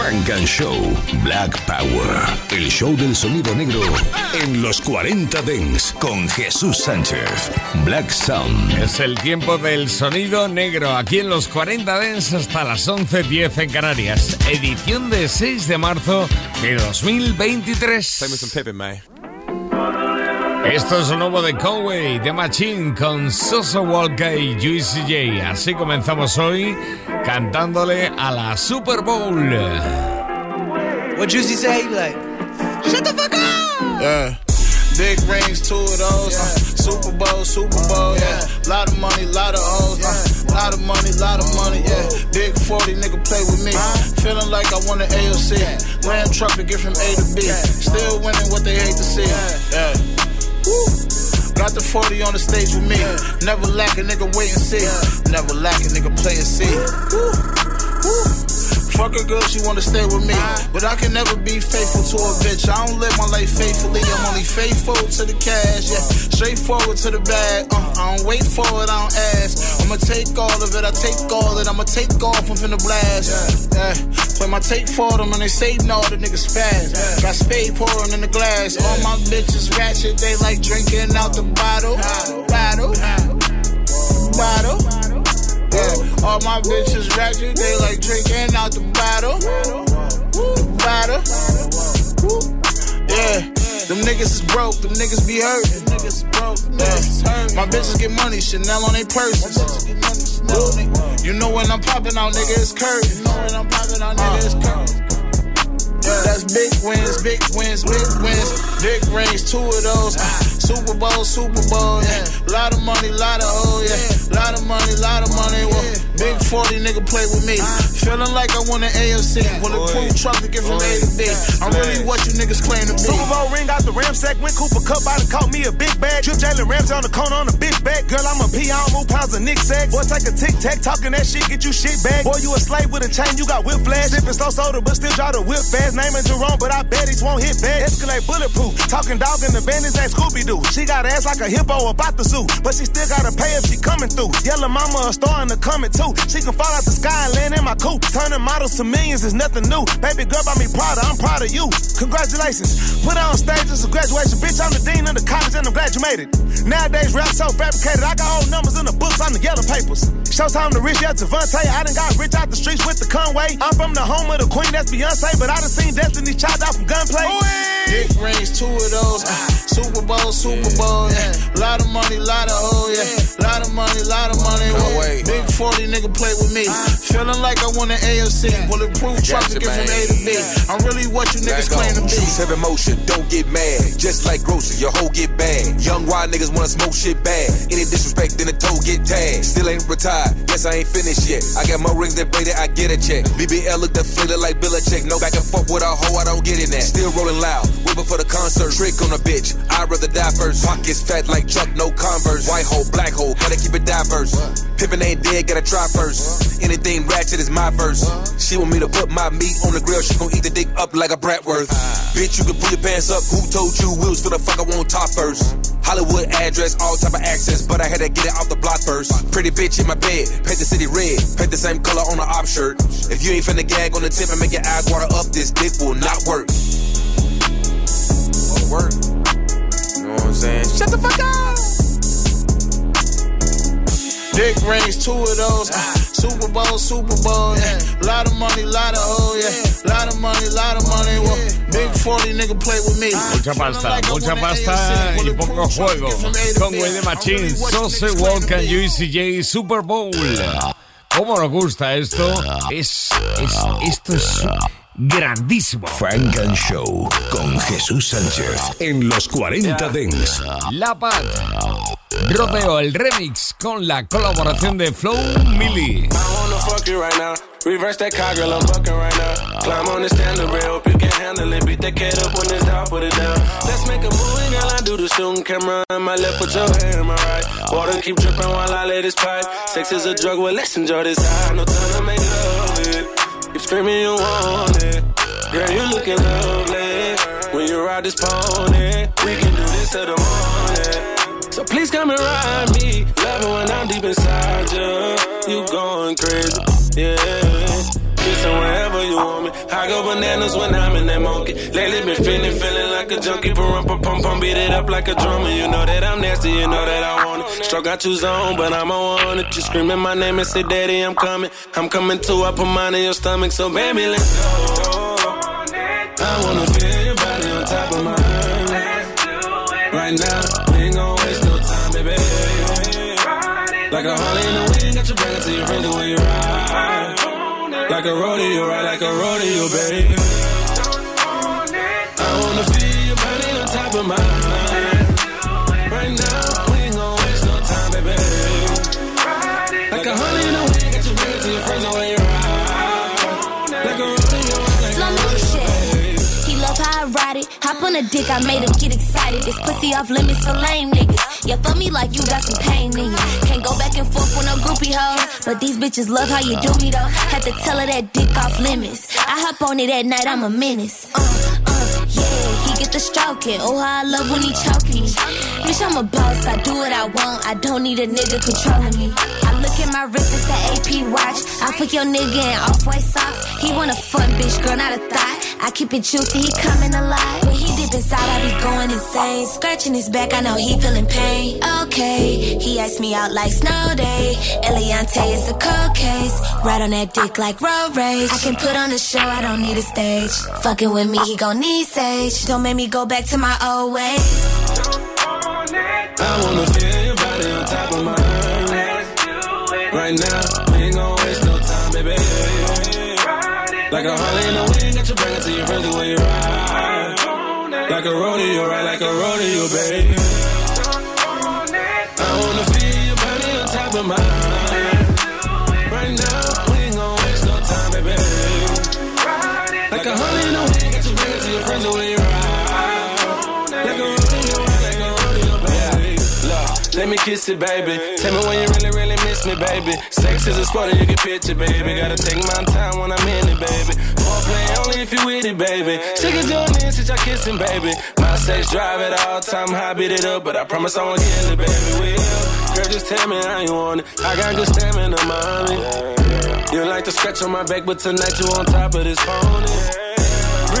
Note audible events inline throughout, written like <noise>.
Frank and Show Black Power. El show del sonido negro en los 40 Dents con Jesús Sánchez. Black Sound. Es el tiempo del sonido negro aquí en los 40 Dents hasta las 11.10 en Canarias. Edición de 6 de marzo de 2023. Esto es un nuevo de Conway, de Machine, con Sauce Walka y Juicy J. Así comenzamos hoy cantándole a la Super Bowl. What Juicy say? Like, shut the fuck up! Yeah. Big rings, two of those. Yeah. Uh, Super Bowl, Super Bowl, yeah. yeah. Lot of money, lot of O's. Uh, yeah. Lot of money, lot of money, yeah. Big 40 nigga play with me. Feeling like I won the AFC. Ram truck to get from A to B. Still winning what they hate to see. Yeah. Got the 40 on the stage with me. Never lack a nigga wait and see. Never lack a nigga play and see. Fuck a girl, she wanna stay with me. But I can never be faithful to a bitch. I don't live my life faithfully. I'm only faithful to the cash, yeah. Straightforward to the bag. Uh, I don't wait for it, I don't ask. I'ma take all of it, I take all of it. I'ma take off, I'm finna blast. Yeah. Play my tape for them and they say no, the niggas fast. Got spade pouring in the glass. All my bitches ratchet, they like drinking out the bottle. Bottle. Bottle. Yeah, all my bitches ratchet, they like drinking out the bottle. The bottle. Yeah, them niggas is broke, them niggas be hurt. Yeah. My bitches get money, Chanel on their purses. You know when I'm popping out, nigga, it's curtain. You know when I'm popping out, nigga, it's uh-huh. curtain. That's big wins, big wins, big wins, big rings, two of those. Ah. Super Bowl, Super Bowl, yeah. Lot of money, lot of oh yeah. Lot of money, lot of money. Well, big 40 nigga play with me. Feeling like I won an AFC. When the oh, crew truck to get from A to B. I'm really what you niggas claim to be. Super Bowl ring out the Ramsack, went Cooper Kupp out and caught me a big bag. Trip Jalen Ramsey on the corner on a big bag. Girl, I'm a P, I don't move pounds of Nick sack. Boy, take a tic tac, talking that shit, get you shit back. Boy, you a slave with a chain, you got whip flash. Sipping slow soda, but still try to whip fast. Name is Jerome, but I bet he won't hit back. Escalade bulletproof. Talking dog in the bandits ain't Scooby Doo. She got ass like a hippo about the zoo, but she still gotta pay if she coming through. Yellow mama a star in the coming too. She can fall out the sky and land in my coupe. Turning models to millions is nothing new. Baby girl, by me proud, I'm proud of you. Congratulations. Put on stage stages of graduation. Bitch, I'm the dean of the college and I'm glad you made it. Nowadays, rap so fabricated. I got old numbers in the books on the yellow papers. Showtime to rich, yeah, Devontae. I done got rich out the streets with the Conway. I'm from the home of the queen, that's Beyonce. But I done seen Destiny chopped out from gunplay. Big rings, two of those. Uh, Super Bowl, Super Bowl, yeah. Lot of money, lot of oh, yeah. Lot of money, lot of money. Whoa. Big 40 nigga play with me. Feeling like I won an AFC. Bulletproof truck to get from A to B. I'm really what you niggas claim to be. Choose have emotion, don't get mad. Just like grocery, your hoe get bad. Young wild niggas wanna smoke shit bad. Any disrespect, then the toe get tagged. Still ain't retired, guess I ain't finished yet. I got more rings than Brady, I get a check. BBL look deflated like Check. No back and forth with a hoe, I don't get in that. Still rolling loud, whipping for the concert. Trick on a bitch, I'd rather die first. Pockets fat like Chuck, no Converse. White hole, black hole, gotta keep it diverse. Pippin ain't dead, gotta try first. Anything ratchet is my verse. She want me to put my meat on the grill, she gon' eat the dick up like a bratwurst. Bitch, you can pull your pants up. Who told you wheels for the fuck I want top first? Hollywood address, all type of access, but I had to get it off the block first. Pretty bitch in my bed, paint the city red, paint the same color on the op shirt. If you ain't finna gag on the tip and make your eyes water up, this dick will not work. Won't work. You know what I'm saying? Shut the fuck up! Dick rings, two of those. Super Bowl, Super Bowl, yeah. Lot of money, lot of oh, yeah. Lot of money, lot of money. Well, big 40 nigga play with me. Mucha pasta, mucha pasta y poco juego. Conway de Machine, Sose Walk and UCJ Super Bowl. ¿Cómo nos gusta esto? Es, es, esto es grandísimo. Frank and Show con Jesús Sánchez en los 40 Dents. La Paz. Rodeo el remix con la colaboración de Flo Milli. Reverse that car, girl, I'm bucking right now. Climb on the rail, you can handle it. Beat that up when it's down, put it down. Let's make a movie, girl. I do the shooting camera in my left, put your hand in my right. Water keep dripping while I let this pipe. Sex is a drug, well, let's enjoy this high. No time to make love it. Keep screaming, you want it. Girl, you looking lovely. When you ride this pony, we can do this till the morning. So please come and ride me. Love it when I'm deep inside you. You going crazy, yeah kissing wherever you want me. I go bananas when I'm in that monkey. Lately been feeling, feeling like a junkie. Pump, pump, pump, pump, beat it up like a drummer. You know that I'm nasty, you know that I want it. Struck out two zone, but I'm on it. You screaming my name and say, Daddy, I'm coming. I'm coming too. I put mine in your stomach, so baby, let's go. I wanna feel your body on top of mine. Right now, Like a Harley in the wind, got your back until you're ready when you ride. Like a rodeo, right like a rodeo, baby. I wanna feel your body on top of mine. Right now, we gon' waste no time, baby. Like a honey in the wind, got your back to your friends when you on a dick, I made him get excited. This pussy off limits for lame niggas. You fuck me like you got some pain in. Can't go back and forth with no groupie hoes. But these bitches love how you do me though. Had to tell her that dick off limits. I hop on it at night, I'm a menace. Uh, uh, yeah, he get the stroking. Oh, how I love when he choking me. Bitch, I'm a boss, I do what I want. I don't need a nigga controlling me. I look at my wrist, it's that AP watch. I put your nigga in off-white socks. He want a fun bitch, girl, not a thought. I keep it juicy, he coming alive. When he dip inside, I be going insane. Scratching his back, I know he feeling pain. Okay, he iced me out like snow day. Eliante is a cold case. Right on that dick like road rage. I can put on a show, I don't need a stage. Fucking with me, he gon' need sage. Don't make me go back to my old ways. I wanna feel your body on top of mine. Right now, ain't gon' waste no time, baby. Like a Harley in the wind, got your back until you're ready when you ride. Like a rodeo, right like a rodeo, baby. Let me kiss it, baby. Tell me when you really, really miss me, baby. Sex is a sport you can picture, baby. Gotta take my time when I'm in it, baby. Foreplay only if you with it, baby. Sick of doing this since I kissing, baby. My sex drive at all time, high beat it up, but I promise I won't kill it, baby. Will. Girl, just tell me how you want it. I got good stamina, mommy. You like to scratch on my back, but tonight you on top of this pony.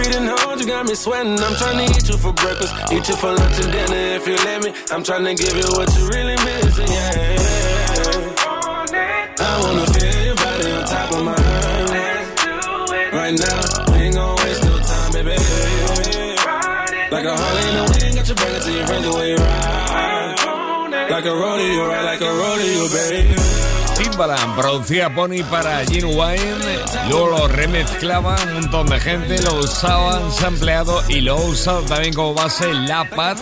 Breathing hard, you got me sweating. I'm trying to eat you for breakfast, eat you for lunch and dinner if you let me. I'm trying to give you what you really missing, yeah. I wanna feel your body on top of mine. Right now, we ain't gon' waste no time, baby. Like a Harley in the wind, got your back until ready when you ride. Like a rodeo, right like a rodeo, baby. Timbaland producía Pony para Gene Wine, luego lo remezclaba un montón de gente, lo usaban sampleado y lo usado también como base La Pat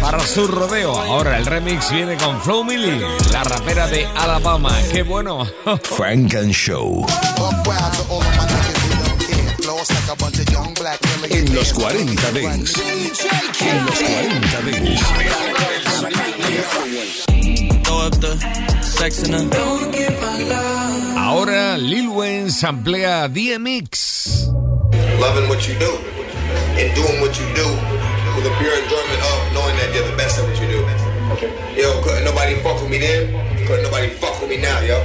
para su rodeo. Ahora el remix viene con Flow Millie, la rapera de Alabama. ¡Qué bueno! <laughs> Frank and Show. En los 40 Dents. En los 40 Dents. Ahora Lil Wayne samplea DMX. Loving what you do and doing what you do with the pure enjoyment of knowing that you're the best at what you do. Yo, couldn't nobody fuck with me then? Couldn't nobody fuck with me now, yo?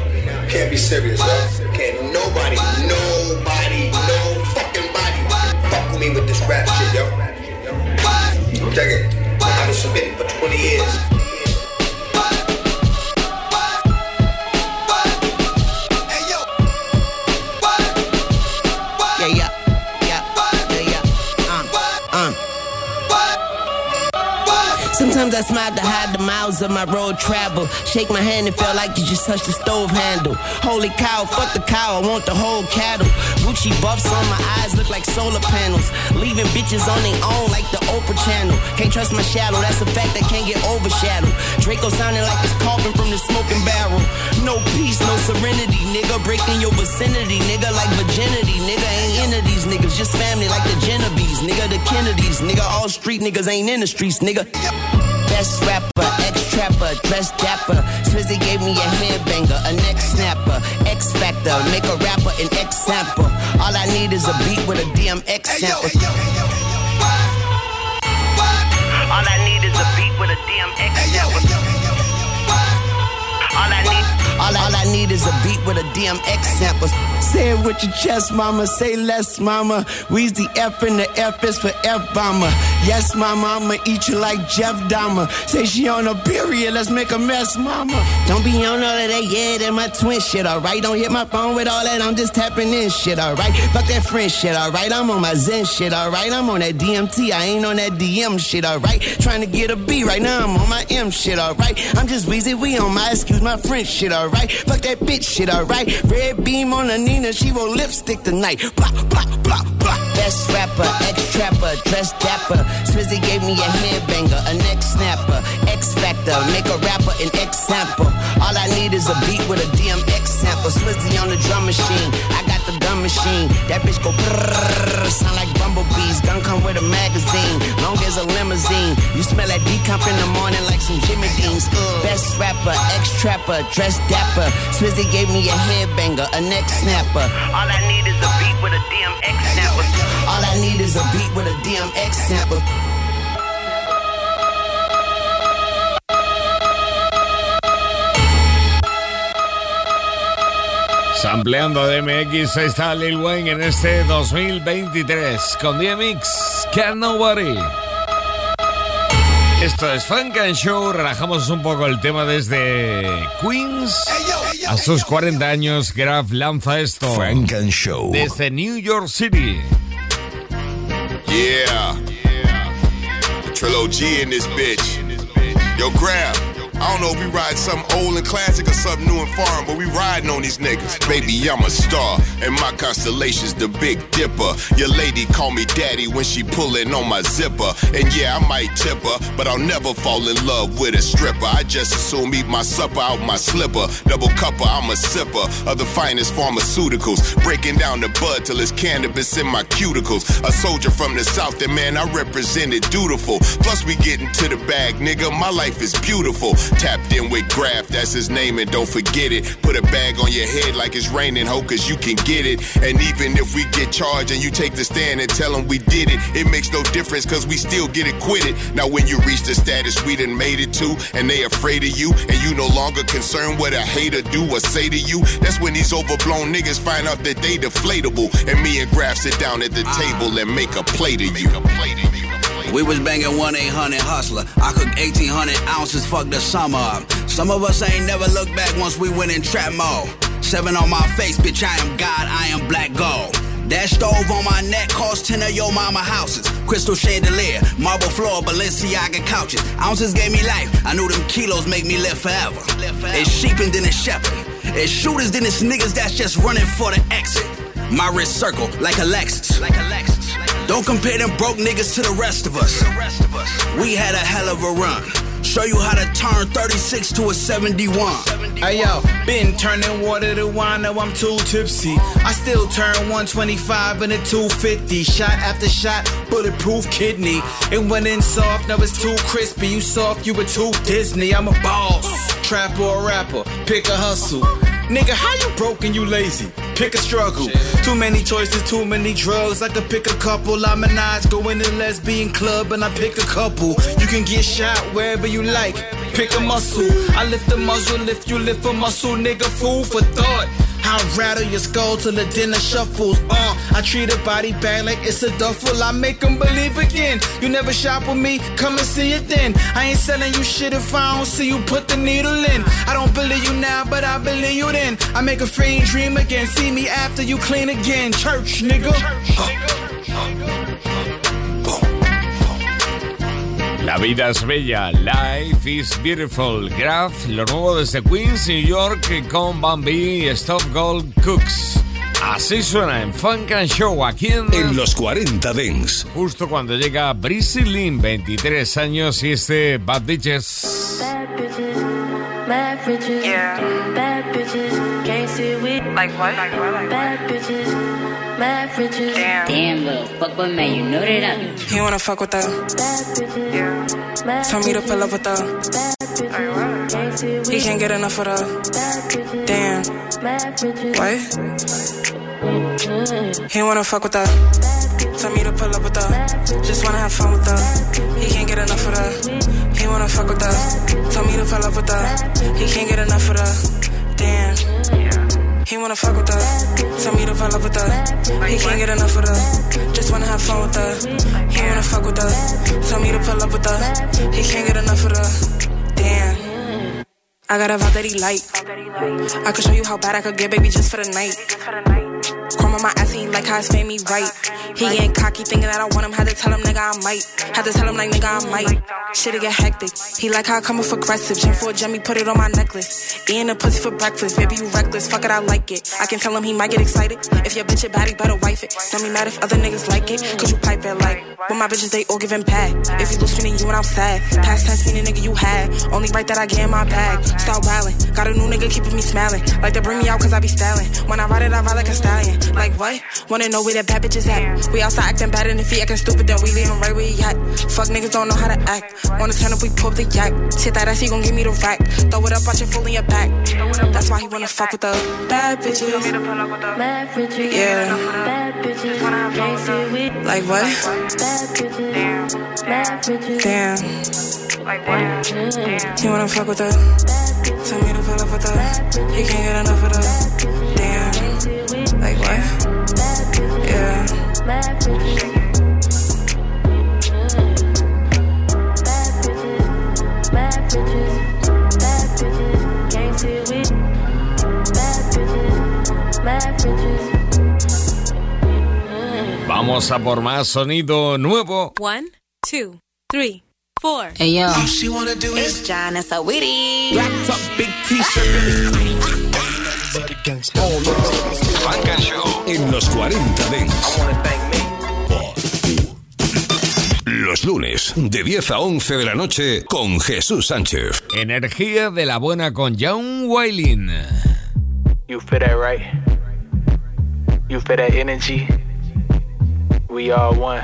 Can't be serious, yo. Can't nobody, nobody, no fucking body fuck with me with this rap shit, yo. Check it. I've been submitting for 20 years. Sometimes I smile to hide the miles of my road travel. Shake my hand, it felt like you just touched the stove handle. Holy cow, fuck the cow, I want the whole cattle. Gucci buffs on my eyes look like solar panels. Leaving bitches on their own like the Oprah channel. Can't trust my shadow, that's a fact that can't get overshadowed. Draco sounding like it's coughing from the smoking barrel. No peace, no serenity, nigga. Breaking your vicinity, nigga, like virginity. Nigga ain't into these niggas, just family like the Genovese, nigga, the Kennedys. Nigga, all street niggas ain't in the streets, nigga. Best rapper, ex trapper, dress dapper. Swizzy gave me a headbanger, a neck snapper, X Factor, make a rapper an X sample. All I need is a beat with a DMX sample. All I need is a beat with a DMX sample. All I need, all I, all I need is a beat with a DMX sample. Say it with your chest, mama. Say less, mama. We's the F and the F is for F bomber. Yes, mama, eat you like Jeff Dahmer. Say she on a period, let's make a mess, mama. Don't be on all of that, yeah, that my twin shit, alright? Don't hit my phone with all that, I'm just tapping in shit, alright? Fuck that friend shit, alright? I'm on my Zen shit, alright? I'm on that DMT, I ain't on that DM shit, alright? Trying to get a B right now, I'm on my M shit, alright? I'm just Weezy, we on my excuse my French shit, alright? Fuck that bitch shit, alright? Red beam on the Nina, she roll lipstick tonight. Blah, blah, blah, blah. Best rapper, ex trapper, dress dapper. Swizzy gave me a headbanger, a neck snapper. X Factor, make a rapper an X sample. All I need is a beat with a DMX sample. Swizzy on the drum machine, I got the gun machine. That bitch go brrrr, sound like bumblebees. Gun come with a magazine, long as a limousine. You smell that decomp in the morning like some Jimmy Deans. Best rapper, ex trapper, dress dapper. Swizzy gave me a headbanger, a neck snapper. All I need is a beat with a DMX sample. All I need is a beat with a DMX sample. Sampleando DMX, ahí está Lil Wayne en este 2023 con DMX, Can Nobody. Esto es Funk and Show, relajamos un poco el tema desde Queens. A sus 40 años, Graf lanza esto. Funk and Show. Desde New York City. Yeah. The Trilogy in this bitch. Yo, Graf. I don't know if we ride something old and classic or something new and foreign, but we riding on these niggas. Baby, I'm a star, and my constellation's the Big Dipper. Your lady call me daddy when she pullin' on my zipper. And yeah, I might tip her, but I'll never fall in love with a stripper. I just assume eat my supper out my slipper. Double cupper, I'm a sipper of the finest pharmaceuticals. Breaking down the bud till it's cannabis in my cuticles. A soldier from the south, and man, I represent it dutiful. Plus, we getting to the bag, nigga. My life is beautiful. Tapped in with Grafh, that's his name, and don't forget it. Put a bag on your head like it's raining, ho, cause you can get it. And even if we get charged and you take the stand and tell them we did it, it makes no difference cause we still get acquitted. Now, when you reach the status we done made it to, and they afraid of you, and you no longer concerned what a hater do or say to you, that's when these overblown niggas find out that they deflatable. And me and Grafh sit down at the table and make a play to you. We was banging 1 800 hustler. I cooked 1800 ounces, fuck the summer up. Some of us ain't never looked back once we went in trap mode. Seven on my face, bitch, I am God, I am black gold. That stove on my neck cost 10 of your mama houses. Crystal chandelier, marble floor, Balenciaga couches. Ounces gave me life. I knew them kilos make me live forever. It's sheep and then it's shepherd. It's shooters, then it's niggas that's just running for the exit. My wrist circle like a Lexus. Like a Lexus. Don't compare them broke niggas to the rest of us. We had a hell of a run. Show you how to turn 36 to a 71. Hey yo, been turning water to wine, now I'm too tipsy. I still turn 125 into 250. Shot after shot, bulletproof kidney. It went in soft, now it's too crispy. You soft, you were too Disney. I'm a boss. Trap or rapper, pick a hustle. Nigga, how you broke and you lazy? Pick a struggle. Too many choices, too many drugs. I could pick a couple. I'm a Nige, go in the lesbian club and I pick a couple. You can get shot wherever you like. Pick a muscle. I lift the muzzle, lift you lift a muscle, nigga. Fool for thought. I rattle your skull till the dinner shuffles. Uh, I treat a body bag like it's a duffel. I make them believe again. You never shop with me, come and see it then. I ain't selling you shit if I don't see you put the needle in. I don't believe you now, but I believe you then. I make a free dream again. See me after you clean again. Church, nigga. La vida es bella, life is beautiful. Graf, lo nuevo desde Queens, New York, con Bambi y Stop Gold Cooks. Así suena en Funk and Show aquí en... En los 40 Dents. Justo cuando llega Breezy Lynn, 23 años, y este Bad Bitches. Bad bitches, mad bitches, yeah. Bad bitches, can't sit with. Like what? Like what? Like bad bitches, mad bitches. Damn. Damn, little fuck with man, you know that I do. He wanna fuck with that? Bad bitches, yeah. Mad Tell me to pull up with that. Bad bitches, can't sit with. He can't get enough of that. Damn. Mad bitches. What? He wanna fuck with that. Tell me to pull up with her. Just wanna have fun with her. He can't get enough of her. He wanna fuck with her. Tell me to pull up with her. He can't get enough of her. He wanna fuck with her. Tell me to pull up with her. He can't get enough of her. Just wanna have fun with her. He wanna fuck with her. Tell me to pull up with her. He can't get enough of her. Damn. I got a vibe that he like. I could show you how bad I could get, baby, just for the night. On my ass, he like how it's made me right. He ain't cocky, thinking that I want him. Had to tell him, nigga, I might. Had to tell him, like, nigga, I might. Shit'll get hectic. He like how I come off aggressive. Gym for a Jimmy, put it on my necklace. Eating a pussy for breakfast. Baby, you reckless. Fuck it, I like it. I can tell him he might get excited. If your bitch a baddie, better wife it. Don't be mad if other niggas like it. Cause you pipe it like. When my bitches, they all giving back. If you lose me, then you and I'm sad. Past tense meaning nigga you had. Only right that I get in my bag. Start wildin'. Got a new nigga keeping me smiling. Like to bring me out cause I be styling. When I ride it, I ride like a stallion. Like what? Wanna know where that bad bitch is at? We outside acting bad in the feet, acting stupid, then we leave him right where he at. Fuck niggas don't know how to act. Wanna turn up, we pull up the yak. Shit that ass, he gon' give me the rack. Throw it up, watch it full in your back. That's why he wanna fuck with the bad bitches. Bad bitches. Yeah. Bad bitches. Can't see with. Like what? Bad bitches. Damn. Like what? He wanna fuck with her. Tell me to pull up with her. He can't get enough of her. Vamos a por más sonido nuevo. One, two, three, four. Hey yo, All she wanna do is John and Sawiri. Black top, big t-shirt. Funk and Show en los 40 Dents. Los lunes, de 10 a 11 de la noche, con Jesús Sánchez. Energía de la buena con John Wailing. You feel that right? You feel that energy? We are one.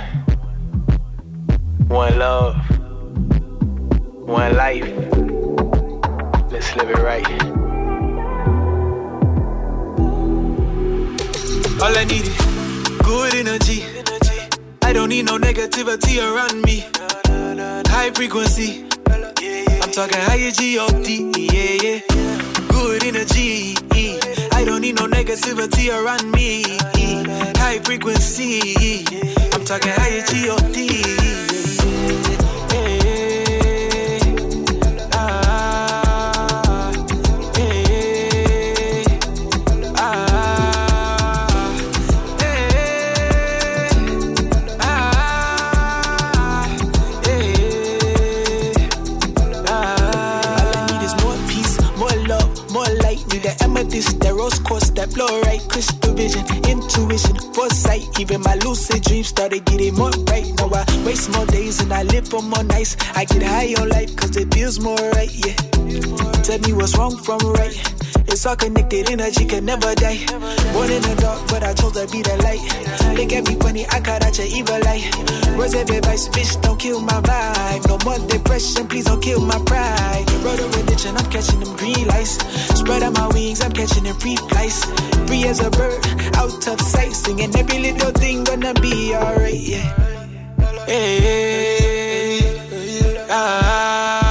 One love. One life. Let's live it right. All I need is good energy. I don't need no negativity around me. High frequency. I'm talking higher G-O-D, yeah, yeah. Good energy. I don't need no negativity around me. High frequency. I'm talking higher G-O-D. That blow right. Crystal vision, intuition, foresight. Even my lucid dreams started getting more right. Now I waste more days and I live for more nights. I get high on life cause it feels more right, yeah. Tell me what's wrong from right. It's all connected, energy can never die. Born in the dark, but I chose to be the light. Look at me funny, I caught out your evil light. Words of advice, bitch, don't kill my vibe. No more depression, please don't kill my pride. Catching them green lights. Spread out my wings, I'm catching them free flights. Free as a bird, out of sight. Singing every little thing gonna be alright, yeah. Hey, hey, hey, ah,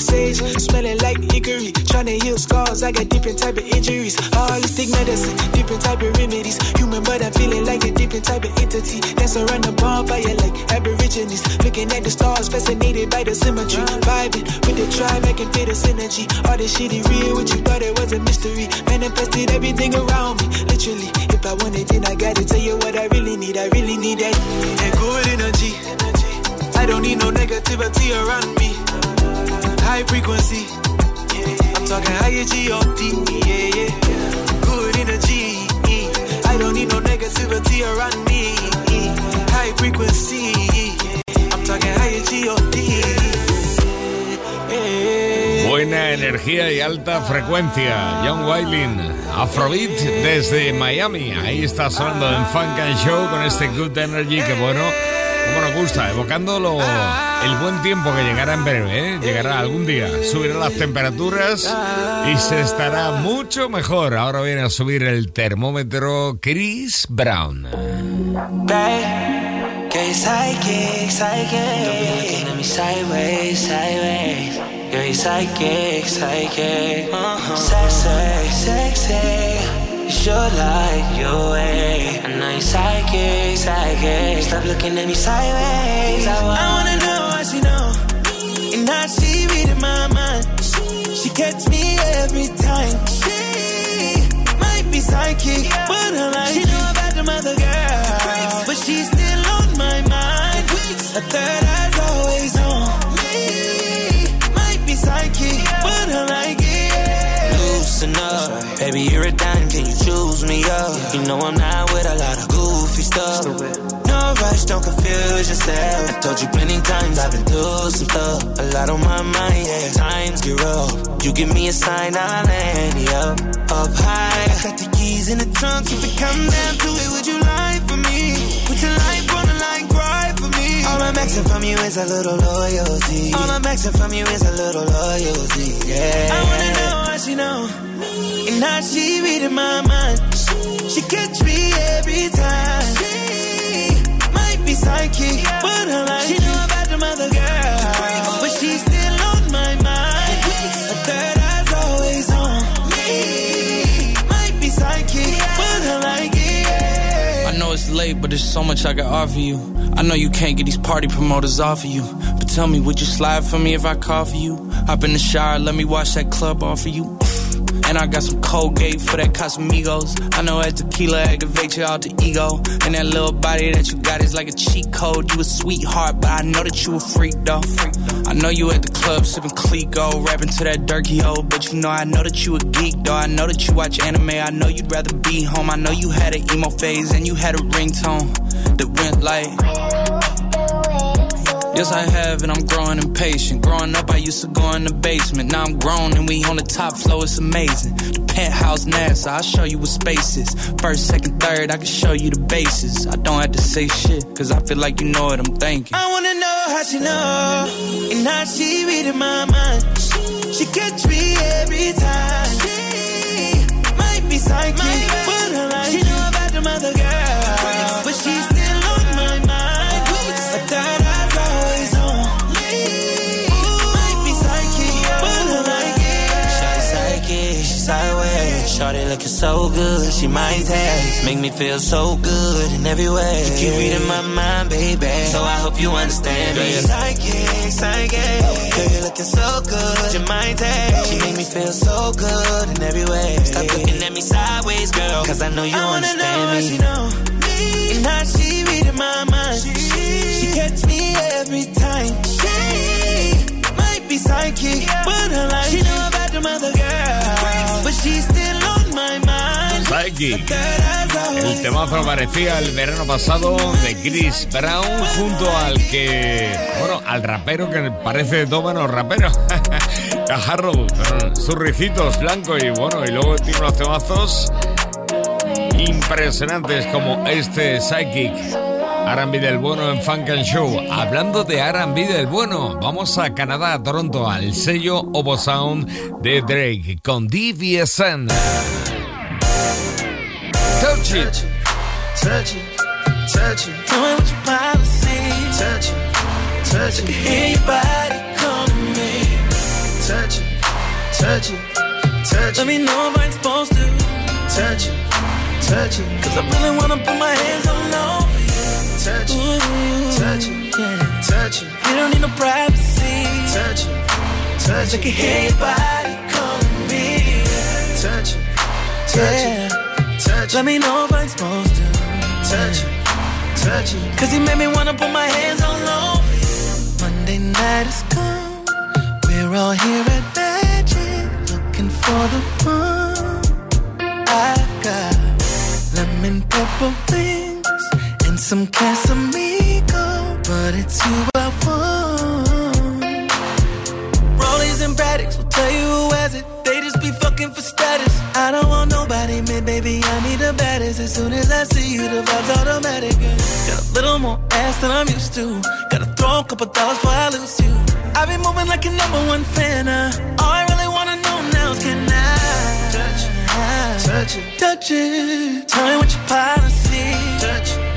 sage. Smelling like hickory, tryna heal scars. I got different type of injuries. Holistic medicine, different type of remedies. Human, but I'm feeling like a different type of entity. Dance around the bonfire like aborigines. Looking at the stars, fascinated by the symmetry. Vibing with the tribe, I can feel the synergy. All this shit is real, what you thought it was a mystery. Manifested everything around me, literally. If I want it, then I gotta tell you what I really need. I really need that, that good energy. I don't need no negativity around me. High frequency. I'm talking higher G-O-D, yeah, yeah. Good energy. I don't need no negativity around me. High frequency. I'm talking higher G-O-D. Buena energía y alta frecuencia. John Wailing, Afrobeat desde Miami. Ahí está sonando en Funk and Show con este Good Energy que bueno, gusta, evocándolo el buen tiempo que llegará en breve, ¿eh? llegará algún día. Subirán las temperaturas y se estará mucho mejor. Ahora viene a subir el termómetro Chris Brown. Your life, your way. I know you're psychic, psychic. Stop looking at me sideways. I, want I wanna know how she know. And how she you me up? You know I'm not with a lot of goofy stuff. No rush, don't confuse yourself. I told you plenty times I've been through some stuff. A lot on my mind, yeah. Times get rough. You give me a sign, I'll land you up. Up high, I got the keys in the trunk. If it come down to it, would you lie for me? Put your life on the line, cry for me. All I'm asking from you is a little loyalty. All I'm asking from you is a little loyalty, yeah. I wanna know how she know. And how she reading my mind. She catch me every time. She might be psychic, but her life. She know about the mother girl. But she's still on my mind. A third eye's always on me. Might be psychic, but her like it. I know it's late, but there's so much I can offer you. I know you can't get these party promoters off of you. But tell me, would you slide for me if I call for you? Hop in the shower, let me wash that club off of you. And I got some Colgate for that Casamigos. I know that tequila activates your alter ego. And that little body that you got is like a cheat code. You a sweetheart, but I know that you a freak though. I know you at the club sipping Clicquot, rapping to that hoe. But you know I know that you a geek though. I know that you watch anime. I know you'd rather be home. I know you had an emo phase and you had a ringtone that went like. Yes, I have, and I'm growing impatient. Growing up, I used to go in the basement. Now I'm grown, and we on the top floor. It's amazing. The penthouse NASA, I'll show you what space is. First, second, third, I can show you the bases. I don't have to say shit, cause I feel like you know what I'm thinking. I wanna know how she know and how she reading my mind. She catch me every time. She might be psychic, but her life. She know about the mother girl, looking so good, she might taste. Make me feel so good in every way. You keep reading my mind, baby. So I hope you understand me. Psychic, psychic. Girl, you're looking so good, you might taste. She make me feel so good in every way. Stop looking at me sideways, girl. Cause I know you I wanna understand know me. she know me. And how she reading my mind. She, she catch me every time. She might be psychic, but her life. El temazo parecía el verano pasado de Chris Brown junto al que, bueno, al rapero que parece menos rapero. <laughs> Cajarro, con sus ricitos blancos y bueno, y luego tiene unos temazos impresionantes como este Psychic. R&B del bueno en Funk and Show. Hablando de R&B del bueno, vamos a Canadá, a Toronto, al sello Obo Sound de Drake con DVSN. Touch it. Touch it, touch it. Tell me what your policy. Touch it, touch it. Hear your body calling me. Touch it, touch it, touch it. Let me know if I'm supposed to. Touch it, touch it. Cause I really wanna put my hands on over you. Touch it, touch it, yeah. touch it. You don't need no privacy. Touch it, touch it. I can hear your body touch it, touch it. Let me know if I'm supposed to. Touch it, touch it. Cause he made me wanna put my hands all over you. night has come. We're all here at Magic, looking for the one. I've got lemon pepper wings and some Casamigo, but it's you I want. Rollies and Braddocks will tell you who has it. They just be fucking for status. I don't want nobody, man, baby. I need the baddest. As soon as I see you, the vibe's automatic. Got a little more ass than I'm used to. Gotta throw a couple dollars before I lose you. I've been moving like a number one fan. Uh. All I really wanna know now is can I touch it, touch it, touch it? Tell me what your policy. Touch it,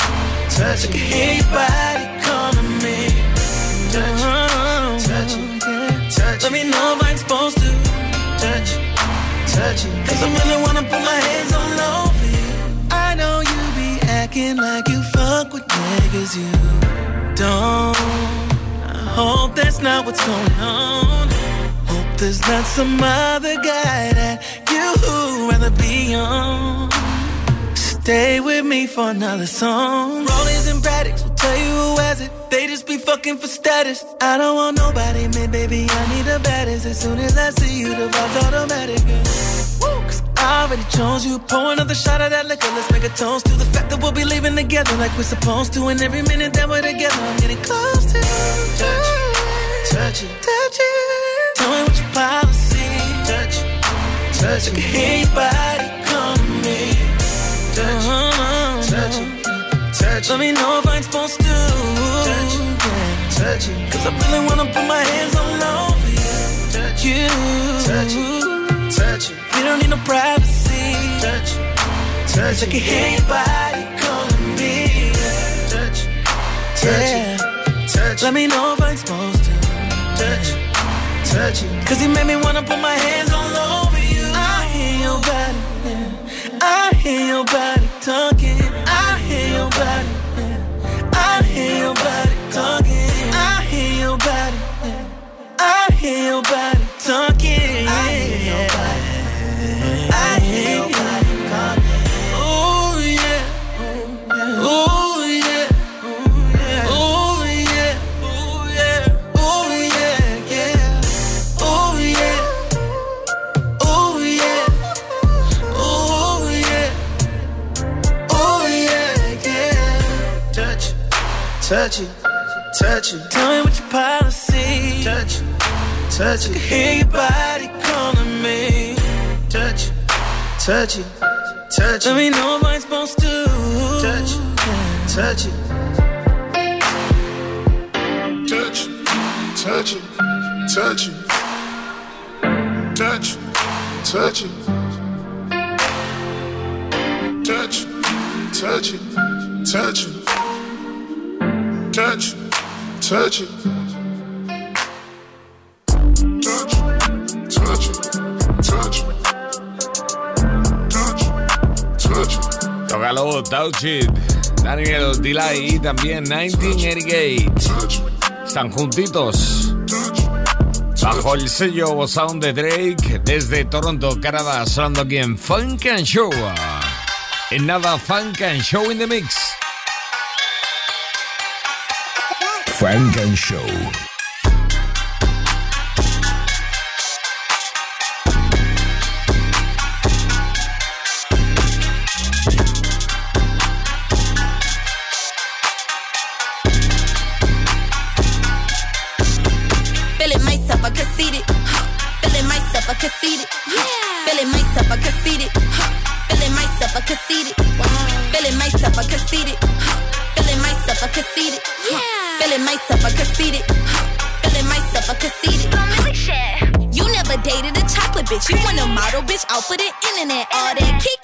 touch it. I can hear your body calling me. Touch it, touch it, touch. Let me know if I'm supposed to Cause I really wanna put my hands all over you. I know you be acting like you fuck with niggas you don't. I hope that's not what's going on. Hope there's not some other guy that you rather be on. Stay with me for another song. Rollies and Braddocks will tell you who has it. They just be fucking for status. I don't want nobody, man, baby. I need the baddest. As soon as I see you, the vibe's automatic. Cause I already chose you. Pour another shot of that liquor. Let's make a toast to the fact that we'll be leaving together like we're supposed to. And every minute that we're together, I'm getting close to you. Touch it, touch it, touch it. Tell me what your policy. Touch touch it. I can hear your body. Touch it, touch it, touch it. Let me know if I'm supposed to. Touch it, touch it. Cause I really wanna put my hands all over you. Touch you, touch it, touch it. You don't need no privacy. Touch it, touch it. I can hear your body calling me. Touch it, touch it, touch it. Let me know if I'm supposed to. Touch it, touch it. Cause you made me wanna put my hands hear your body talking. I hear your body. Yeah. I hear your body talking. I hear your body. Yeah. I hear your body touch it, touch it. Tell me what your policy. Touch it, touch it. I can hear your body calling me. Touch it, touch it, touch it. Let me know if I'm supposed to. Touch it, touch it. Touch it, touch it, touch it. Touch it, touch it. Touch it, touch it, touch it. Touch it, touch it. Touch it, touch it, touch it. Touch it. Tócalo, Touch It. Daniel Delay y también 1988. Están juntitos. Bajo el sello Sound de Drake desde Toronto, Canadá, sonando aquí en Funk and Show. En nada, Funk and Show in the Mix. And Show. For. All that kick,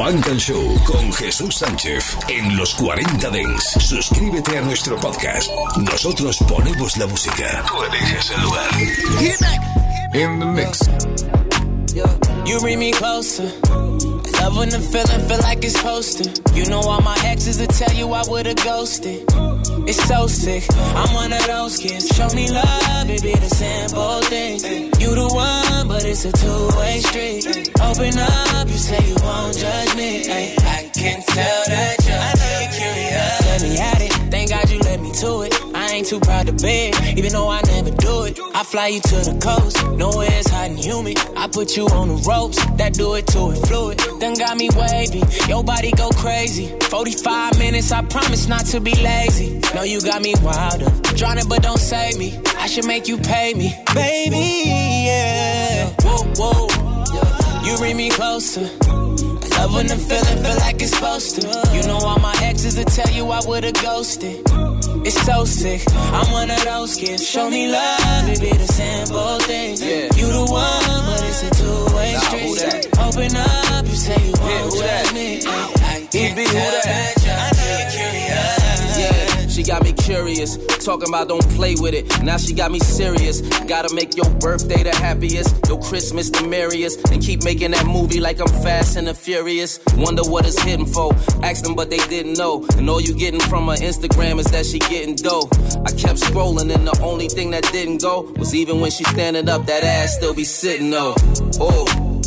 Funk and Show con Jesús Sánchez en los 40 Dents. Suscríbete a nuestro podcast. Nosotros ponemos la música. Tú eliges el lugar. In the mix. You bring me closer. Love when the feeling feel like it's posted. You know all my exes will tell you I would've ghosted. It's so sick. I'm one of those kids. Show me love, it be the simple things. You the one, but it's a two-way street. Open up, you say you won't judge me. Ay, I can tell that you're curious. Let me at it. Thank God you let me to it. I ain't too proud to beg, even though I never do it. I fly you to the coast, nowhere it's hot and humid. I put you on the ropes, that do it to it fluid. Then got me wavy, your body go crazy. 45 minutes, I promise not to be lazy. No, you got me wilder, drowning but don't save me. I should make you pay me, baby. Yeah, whoa, whoa. You bring me closer. Love when the feeling feel like it's supposed to. You know all my exes will tell you I would've ghosted. It's so sick. I'm one of those kids. Show me love, it be the simple things. Yeah. You the one, but it's a two-way street. Open up, you say you won't judge me. I can't tell that. Yeah, she got me curious. Talking about don't play with it. Now she got me serious. Gotta make your birthday the happiest, your Christmas the merriest, and keep making that movie like I'm fast and the furious. Wonder what it's hitting for. Asked them, but they didn't know. And all you getting from her Instagram is that she getting dough. I kept scrolling, and the only thing that didn't go was even when she standing up, that ass still be sitting though. Oh,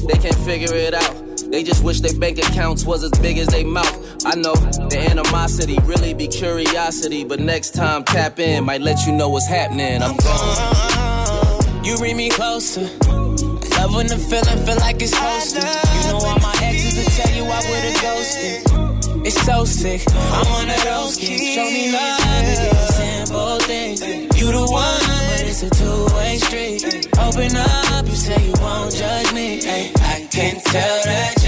they can't figure it out. They just wish their bank accounts was as big as they mouth. I know the animosity really be curiosity, but next time tap in, might let you know what's happening. I'm gone. You bring me closer. Love when the feeling feel like it's hosted. You know all my exes will tell you I would've ghosted. It's so sick. I'm one of those kids. Show me love, be simple things. You the one, but it's a two-way street. Open up, you say you won't judge me. Ay, I can tell that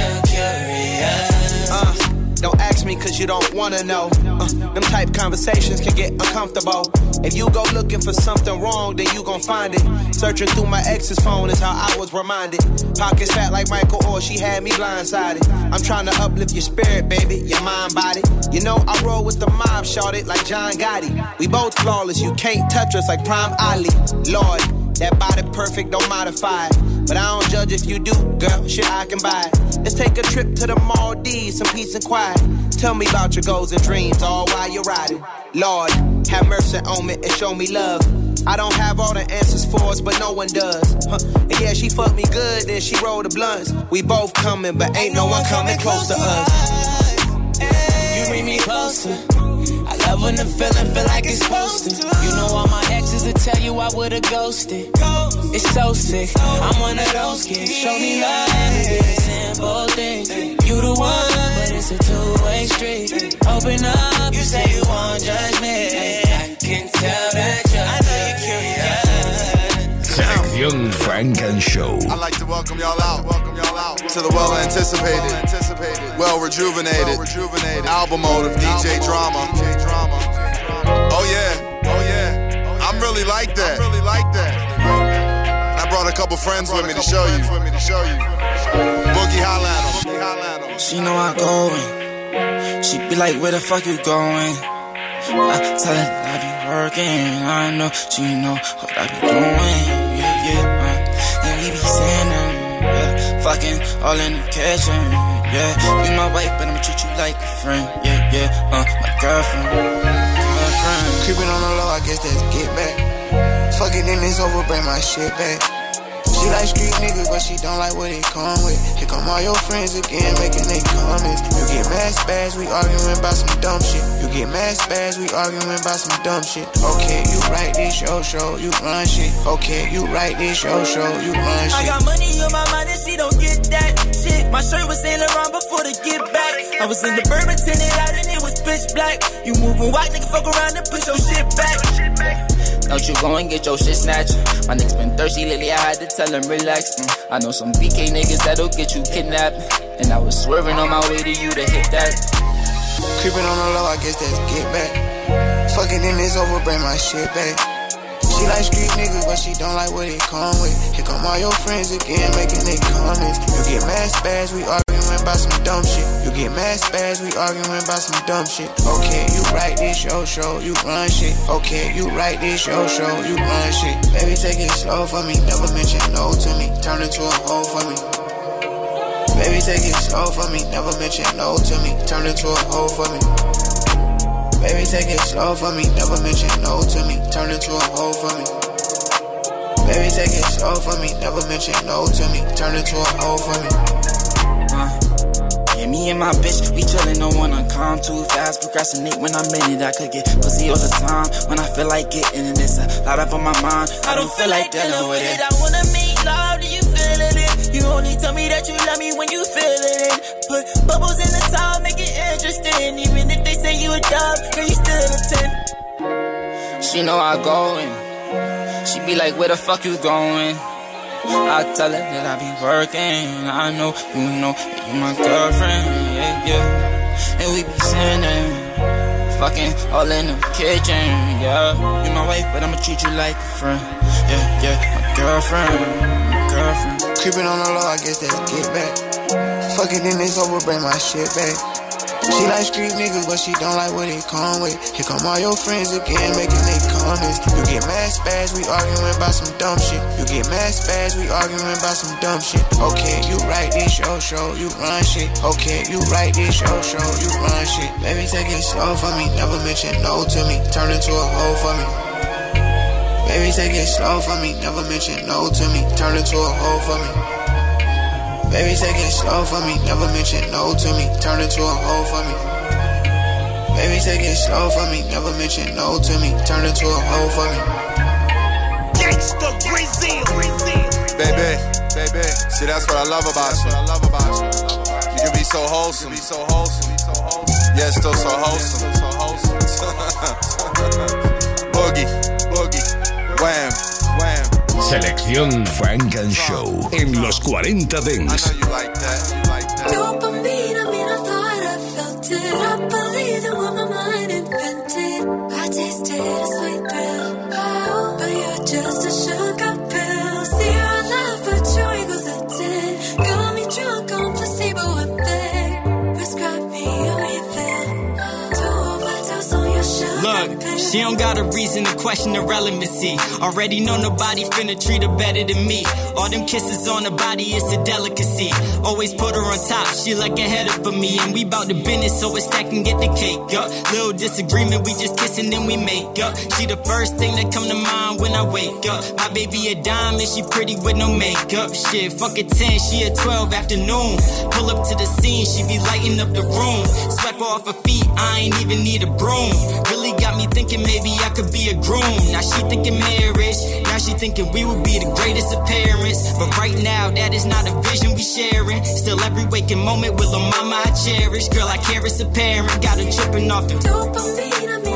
me cause you don't wanna know. Uh, them type conversations can get uncomfortable. If you go looking for something wrong, then you gon' find it. Searching through my ex's phone is how I was reminded. Pockets fat like Michael or she had me blindsided. I'm trying to uplift your spirit, baby, your mind, body. You know I roll with the mob, shorted like John Gotti. We both flawless, you can't touch us like Prime Ali. Lord. That body perfect, don't modify it. But I don't judge if you do, girl. Shit, I can buy it. Let's take a trip to the Maldives, some peace and quiet. Tell me about your goals and dreams, all while you're riding. Lord, have mercy on me and show me love. I don't have all the answers for us, but no one does. Huh. And yeah, she fucked me good, then she rolled the blunts. We both coming, but ain't no one coming close to us. You bring me closer. Love when the feeling feel like it's supposed to. You know all my exes will tell you I would've ghosted. It's so sick. I'm one of those kids. Show me love, simple things. You the one, but it's a two-way street. Open up, you say you won't judge me. I can tell that you're Funk and Show. I'd like to welcome y'all out. Welcome y'all out to the well anticipated, well rejuvenated, rejuvenated album mode of DJ Drama. Oh yeah, oh yeah. I'm really like that. I'm really like that. I brought a couple friends with me to show you. Boogie holla at 'em. She know I'm going. She be like, where the fuck you going? I tell her that I be working. I know she know what I be doing. Yeah. Uh, we be saying them. Yeah, fucking all in the kitchen. Yeah, you my wife, but I'ma treat you like a friend. Yeah, yeah. Uh, my girlfriend. Girlfriend. Creeping on the low, I guess that's get back. Fucking in this over, bring my shit back. She like street niggas, but she don't like what it come with. Here come all your friends again, making they comments. You get mad spaz, we arguing about some dumb shit. You get mad spaz, we arguing about some dumb shit. Okay, you write this show, show, you run shit. Okay, you write this show, show, you run shit. I got money on my mind and she don't get that shit. My shirt was Saint Laurent before the get back. I was in the bourbon tinted out and it was pitch black. You moving white nigga, fuck around and push your shit back. Don't you go and get your shit snatched. My niggas been thirsty lately, I had to tell them relax. Mm. I know some BK niggas that'll get you kidnapped. And I was swerving on my way to you to hit that. Creeping on the low, I guess that's get back. Fucking in this over, bring my shit back. She like street niggas, but she don't like what it come with. Here come all your friends again, making they comments. You get mad spaz, we arguing about some dumb shit. You get mad spaz, we arguing about some dumb shit. Okay, you write this show, show, you run shit. Okay, you write this show, show, you run shit. Baby, take it slow for me, never mention no to me. Turn into a hoe for me. Baby, take it slow for me, never mention no to me. Turn into a hoe for me. Baby, take it slow for me, never mention no to me, turn into a hoe for me. Baby, take it slow for me, never mention no to me, turn into a hoe for me. Uh. Yeah, me and my bitch, we chillin', no one calm too fast. Procrastinate when I'm in it, I could get pussy all the time. When I feel like getting it, it's a lot up on my mind. I don't feel like dealing with it. I wanna make love, do you feelin' it? You only tell me that you love me when you feelin' it. Put bubbles in the top. 10. Even if they say you a dog, girl, you still a 10. She know I go in. She be like, where the fuck you going? I tell her that I be working. I know, you know, you my girlfriend, yeah, yeah. And we be sinning, fucking all in the kitchen, yeah. You my wife, but I'ma treat you like a friend, yeah, yeah. My girlfriend, my girlfriend. Creeping on the law, I guess that's get back. Fucking in this over, bring my shit back. She like street niggas, but she don't like what it come with. Here come all your friends again, making they comments. You get mad spaz, we arguing about some dumb shit. You get mad spaz, we arguing about some dumb shit. Okay, you write this show, show, you run shit. Okay, you write this show, show, you run shit. Baby, take it slow for me, never mention no to me. Turn into a hoe for me. Baby, take it slow for me, never mention no to me. Turn into a hoe for me. Baby, take it slow for me, never mention no to me. Turn into a hoe for me. Baby, take it slow for me, never mention no to me. Turn into a hoe for me. Gangsta Brazil. Baby, baby. See, that's what I love about you. I love about you. You can be so wholesome. be so wholesome. Yeah, still so wholesome. <laughs> Boogie, boogie, wham, wham. Selección Frank and Show en los 40 Dents. She don't got a reason to question the relevancy. Already know nobody finna treat her better than me. All them kisses on her body, it's a delicacy. Always put her on top, she like a ahead of me. And we bout the business, so it's and get the cake up. Little disagreement, we just kissing, then we make up. She the first thing that come to mind when I wake up. My baby a dime and she pretty with no makeup. Shit, fuck a 10, she a 12 afternoon. Pull up to the scene, she be lighting up the room. Swipe off her feet, I ain't even need a broom. Really got me thinking maybe I could be a groom. Now she thinking marriage. Now she thinking we would be the greatest of parents. But right now, that is not a vision we sharing. Still, every waking moment with a mama I cherish. Girl, I care a parent. Got her tripping off the Dopamine,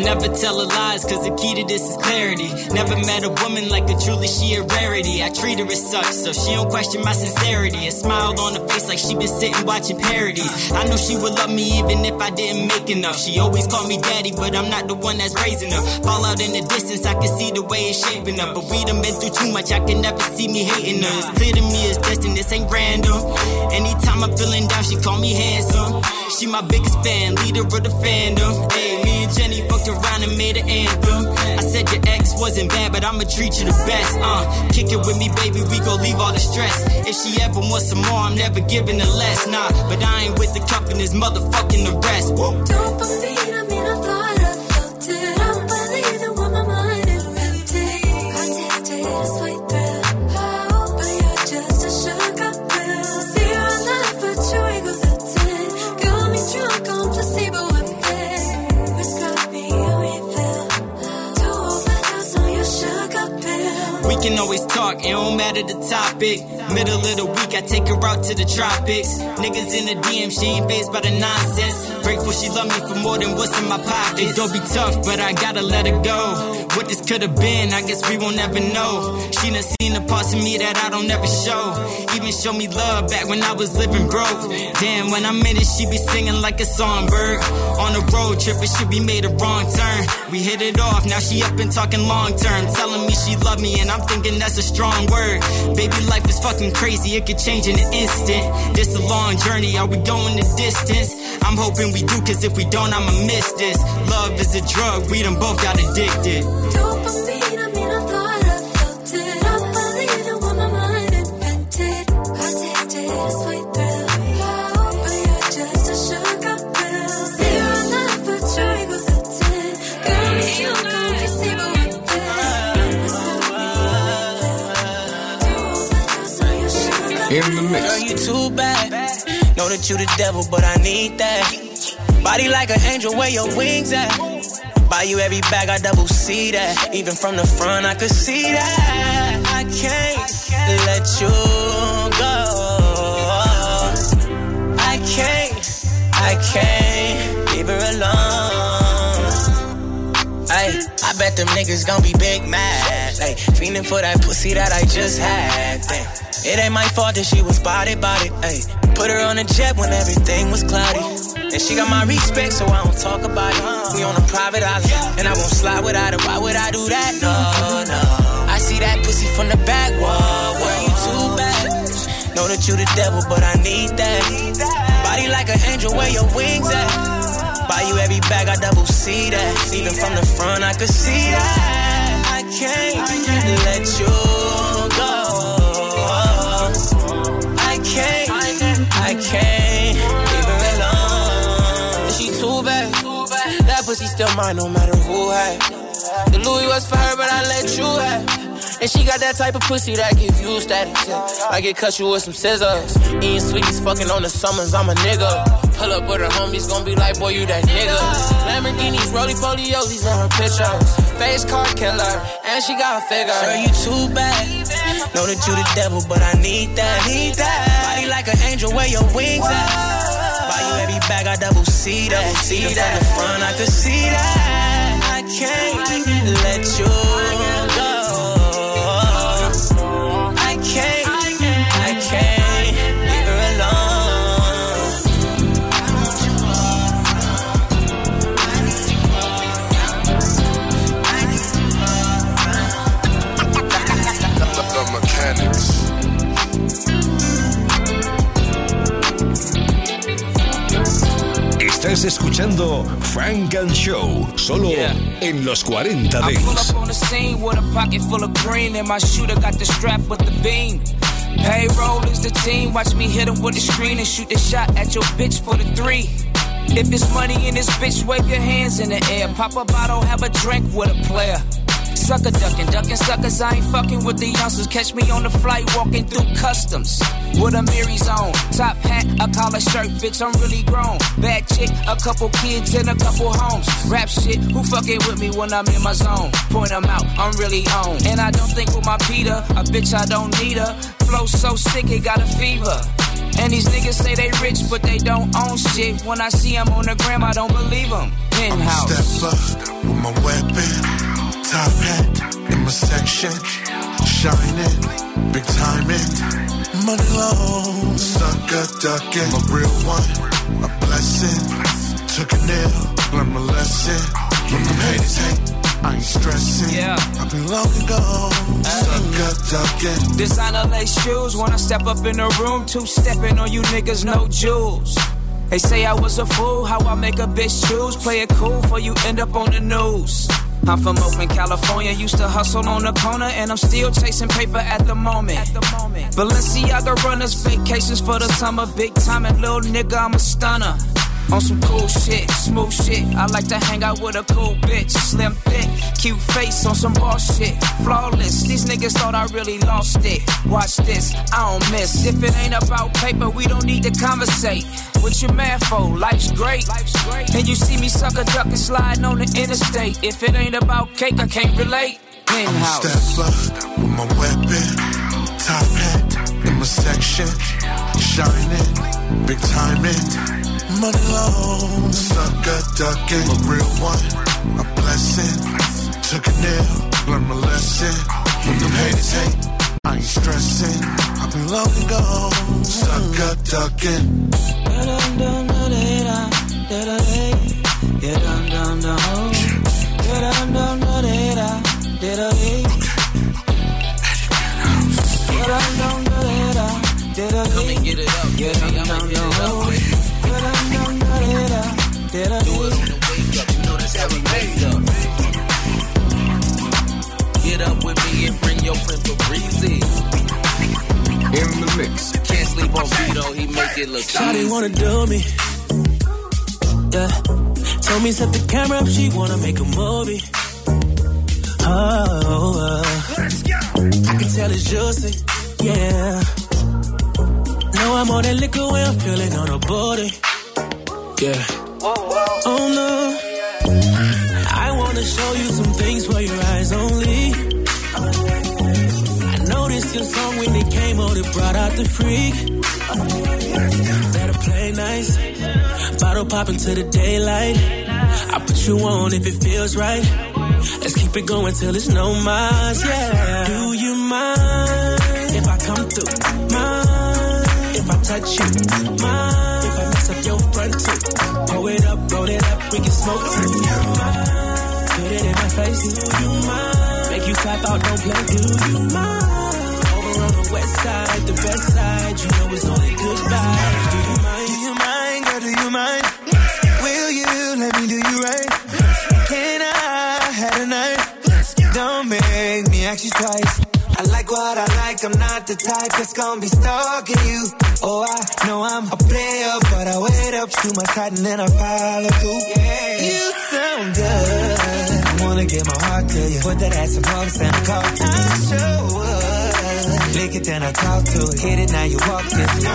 never tell her lies, cause the key to this is clarity. Never met a woman like her, truly she a rarity. I treat her as such, so she don't question my sincerity. A smile on her face like she been sitting watching parodies. I know she would love me even if I didn't make enough. She always called me daddy, but I'm not the one that's raising her. Fall out in the distance, I can see the way it's shaping up. But we done been through too much, I can never see me hating her. It's clear to me it's destined, this ain't random. Anytime I'm feeling down, she call me handsome. She my biggest fan, leader of the fandom. Hey, me and Jenny fucked and made an anthem. I said your ex wasn't bad, but I'ma treat you the best. Uh, kick it with me, baby, we gon' leave all the stress. If she ever wants some more, I'm never giving her less. Nah, but I ain't with the cup and this motherfucking the rest. Talk, it don't matter the topic. Middle of the week, I take her out to the tropics. Niggas in the DM, she ain't phased by the nonsense. Grateful she love me for more than what's in my pocket. pockets. Don't be tough, but I gotta let her go. What this could have been, I guess we won't ever know. She done seen the parts of me that I don't ever show. Even show me love back when I was living broke. Damn, when I'm in it, she be singing like a songbird. On a road trip, it should be made a wrong turn. We hit it off, now she up and talking long term. Telling me she love me, and I'm thinking that's a strong word. Baby, life is fucking crazy, it could change in an instant. This a long journey, are we going the distance? I'm hoping we do, cause if we don't, I'ma miss this. Love is a drug, we done both got addicted. Dopamine, I mean, I thought I felt it. I believe in what my mind invented. I tasted a sweet thrill. But you're just a sugar pill. Zero love, but your ego's a ten. Girl, you don't see what we In the mix. You too bad. Know that you the devil, but I need that. Body like an angel, where your wings at? Buy you every bag, I double see that. Even from the front, I could see that. I can't let you go. I can't, I can't leave her alone. Ay, I bet them niggas gon' be big mad. Like, feeling for that pussy that I just had. Damn. It ain't my fault that she was body body. Ay, put her on a jet when everything was cloudy. And she got my respect, so I don't talk about it. We on a private island, and I won't slide without her. Why would I do that? No, no. I see that pussy from the back wall. Were you too bad? Know that you the devil, but I need that. Body like an angel, where your wings at? Buy you every bag, I double see that. Even from the front, I could see that. I can't let you That mine, no matter who had. The Louis was for her, but I let you have. And she got that type of pussy that give you status. Yeah. I get cut you with some scissors. Eating sweeties, fucking on the summers, I'm a nigga. Pull up with her homies, gon' be like, boy, you that nigga. Lamborghinis, roly polios, in her pictures. Face card killer, and she got a figure. Girl, you too bad. Know that you the devil, but I need that. Need that. Body like an angel, where your wings at? Buy you every bag, I double see that. See that. From the front, I could see that. I can't let you Estás escuchando Funk and Show, solo en los 40 I pull up on the scene with a pocket full of green, and my shooter got the strap with the beam. Payroll is the team. Watch me hit him with the screen and shoot the shot at your bitch for the three. If it's money in this bitch, wave your hands in the air. Pop a bottle, have a drink with a player. Sucker ducking, ducking suckers. I ain't fucking with the youngsters. Catch me on the flight, walking through customs. With a Mary's on, top hat, a collar shirt, bitch. I'm really grown. Bad chick, a couple kids and a couple homes. Rap shit, who fucking with me when I'm in my zone? Point 'em out, I'm really on. And I don't think with my Peter, a bitch I don't need her. Flow so sick, it got a fever. And these niggas say they rich, but they don't own shit. When I see 'em on the gram, I don't believe 'em. Penthouse. Step up with my weapon, top hat in my section, shining, big timing, money long, sucker ducking, a real one, a blessing, took a nail, learned my lesson, when them haters hate. I ain't stressing. Yeah. I've been long ago. Sucker ducking. Designer lace shoes when I step up in the room. Two stepping on you niggas, no jewels. They say I was a fool, how I make a bitch choose. Play it cool for you end up on the news. I'm from Oakland, California. Used to hustle on the corner, and I'm still chasing paper at the moment. At the moment. Balenciaga runners, vacations for the summer. Big time and little nigga, I'm a stunner. On some cool shit, smooth shit. I like to hang out with a cool bitch. Slim thick, cute face on some boss shit. Flawless, these niggas thought I really lost it. Watch this, I don't miss. If it ain't about paper, we don't need to conversate. What you mad for? Life's great. Life's great. And you see me sucker duck and sliding on the interstate. If it ain't about cake, I can't relate. Penthouse. I'm a with my weapon, top hat in my section, shining, big time timing, money long, sucker ducking, a real one, a blessing. Took a nail, learned my lesson. When them haters hate, I ain't stressing. I've been long gone, sucker ducking. Come bring breezy. In the mix. Can't sleep on Vito, he make it look Shawty wanna do me. Yeah. Told me set the camera up, she wanna make a movie. Oh, uh. I can tell it's juicy. Yeah. Now I'm on that liquor when I'm feeling on her body. Yeah. Oh no. I wanna show you some noticed song when it came on, it brought out the freak. Better play nice. Bottle pop into the daylight. I put you on if it feels right. Let's keep it going till it's no minds, yeah. Do you mind if I come through? Mind if I touch you? Mind if I mess up your front too? Pull it up, roll it up, we can smoke too. Mind? Put it in my face, do you mind? Make you clap out, don't play, do you mind? West side, the best side, you know it's only good vibes. Do you mind? Do you mind, girl, do you mind? Will you let me do you right? Can I have a night? Don't make me ask you twice. I like what I like, I'm not the type that's gonna be stalking you. Oh, I know I'm a player, but I wait up to my side and then I follow through. Yeah. You sound good. I wanna give my heart to you. Put that ass in box and a call. I show up. It, then I talk to it. Hit it, now you walk this. Do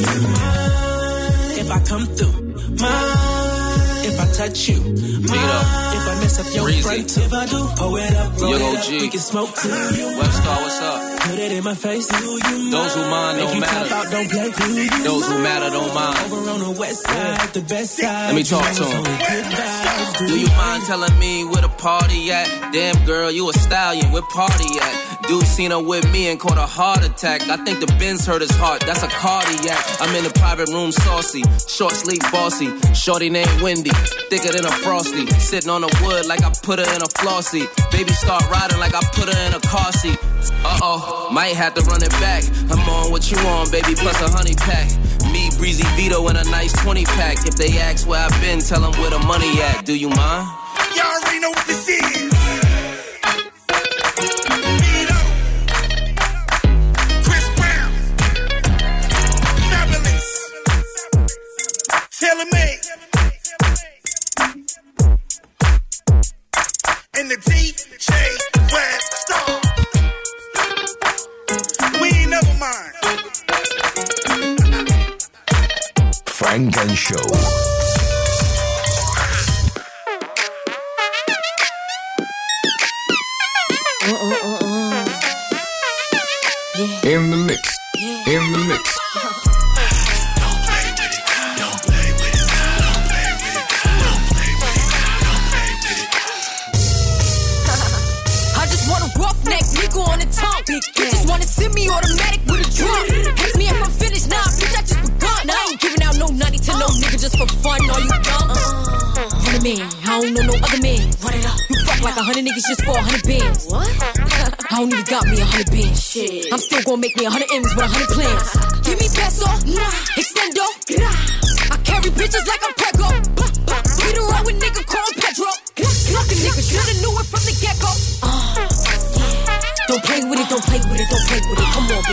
you mind if I come through? Mind if I touch you? Mind if I mess up your Breezy. front? If I do, pull it up, roll Young it up, we can smoke too. Webstar, what's up? Put it in my face. Do you mind? Those who mind don't matter. out, don't play. Those who matter don't mind. Over on the west side, the best side. Let me talk to him. only good vibes. Do you mind telling me where the party at? Damn girl, you a stallion, where party at? Dude seen her with me and caught a heart attack. I think the Benz hurt his heart, that's a cardiac. I'm in the private room saucy, short sleep bossy. Shorty named Wendy, thicker than a frosty. Sitting on the wood like I put her in a flossy. Baby start riding like I put her in a car seat. Uh oh, might have to run it back. I'm on what you on, baby, plus a honey pack. Me, Breezy Vito, in a nice 20 pack. If they ask where I've been, tell them where the money at. Do you mind? Y'all already know what this is. The DJ Star. We ain't never mind. Funk and Show. Wanna send me automatic with a drum. Ask me if I'm finished, nah, bitch, I just begun. I ain't giving out no nutty to no nigga just for fun. Are you dumb? Uh, hundred man, I don't know no other man. Run it up. You fuck like a hundred niggas just for a hundred bands. What? <laughs> I don't even got me a hundred bands. Shit. I'm still gonna make me a hundred M's with a hundred plans. Give me peso, nah, extendo. I carry bitches like I'm Prego.